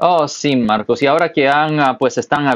Oh, sí, Marcos. Y ahora que han, ah, pues están,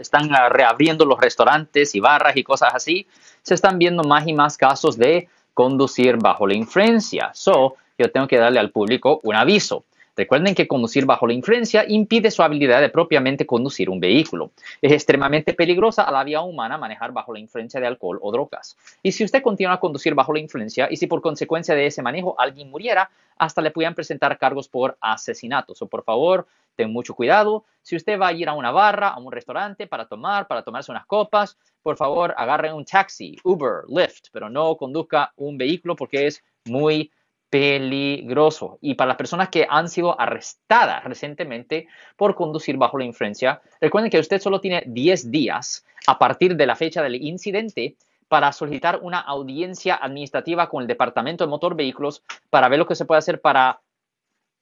están ah, reabriendo los restaurantes y barras y cosas así, se están viendo más y más casos de conducir bajo la influencia. So, yo tengo que darle al público un aviso. Recuerden que conducir bajo la influencia impide su habilidad de propiamente conducir un vehículo. Es extremadamente peligrosa a la vía humana manejar bajo la influencia de alcohol o drogas. Y si usted continúa a conducir bajo la influencia y si por consecuencia de ese manejo alguien muriera, hasta le pueden presentar cargos por asesinato. So, por favor, ten mucho cuidado. Si usted va a ir a una barra, a un restaurante para tomar, para tomarse unas copas, por favor, agarre un taxi, Uber, Lyft, pero no conduzca un vehículo porque es muy peligroso. Y para las personas que han sido arrestadas recientemente por conducir bajo la influencia, recuerden que usted solo tiene 10 días a partir de la fecha del incidente para solicitar una audiencia administrativa con el Departamento de Motor Vehículos para ver lo que se puede hacer para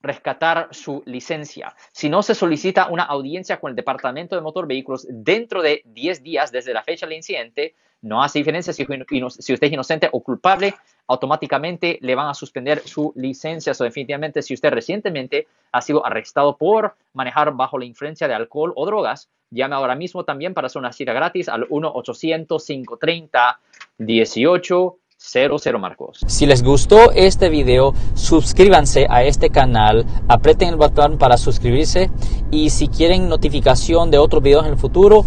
rescatar su licencia. Si no se solicita una audiencia con el Departamento de Motor Vehículos dentro de 10 días desde la fecha del incidente, no hace diferencia si, usted es inocente o culpable, automáticamente le van a suspender su licencia. So, definitivamente, si usted recientemente ha sido arrestado por manejar bajo la influencia de alcohol o drogas, llame ahora mismo también para hacer una cita gratis al 1-800-530-18 00 Marcos. Si les gustó este video, suscríbanse a este canal, aprieten el botón para suscribirse y si quieren notificación de otros videos en el futuro,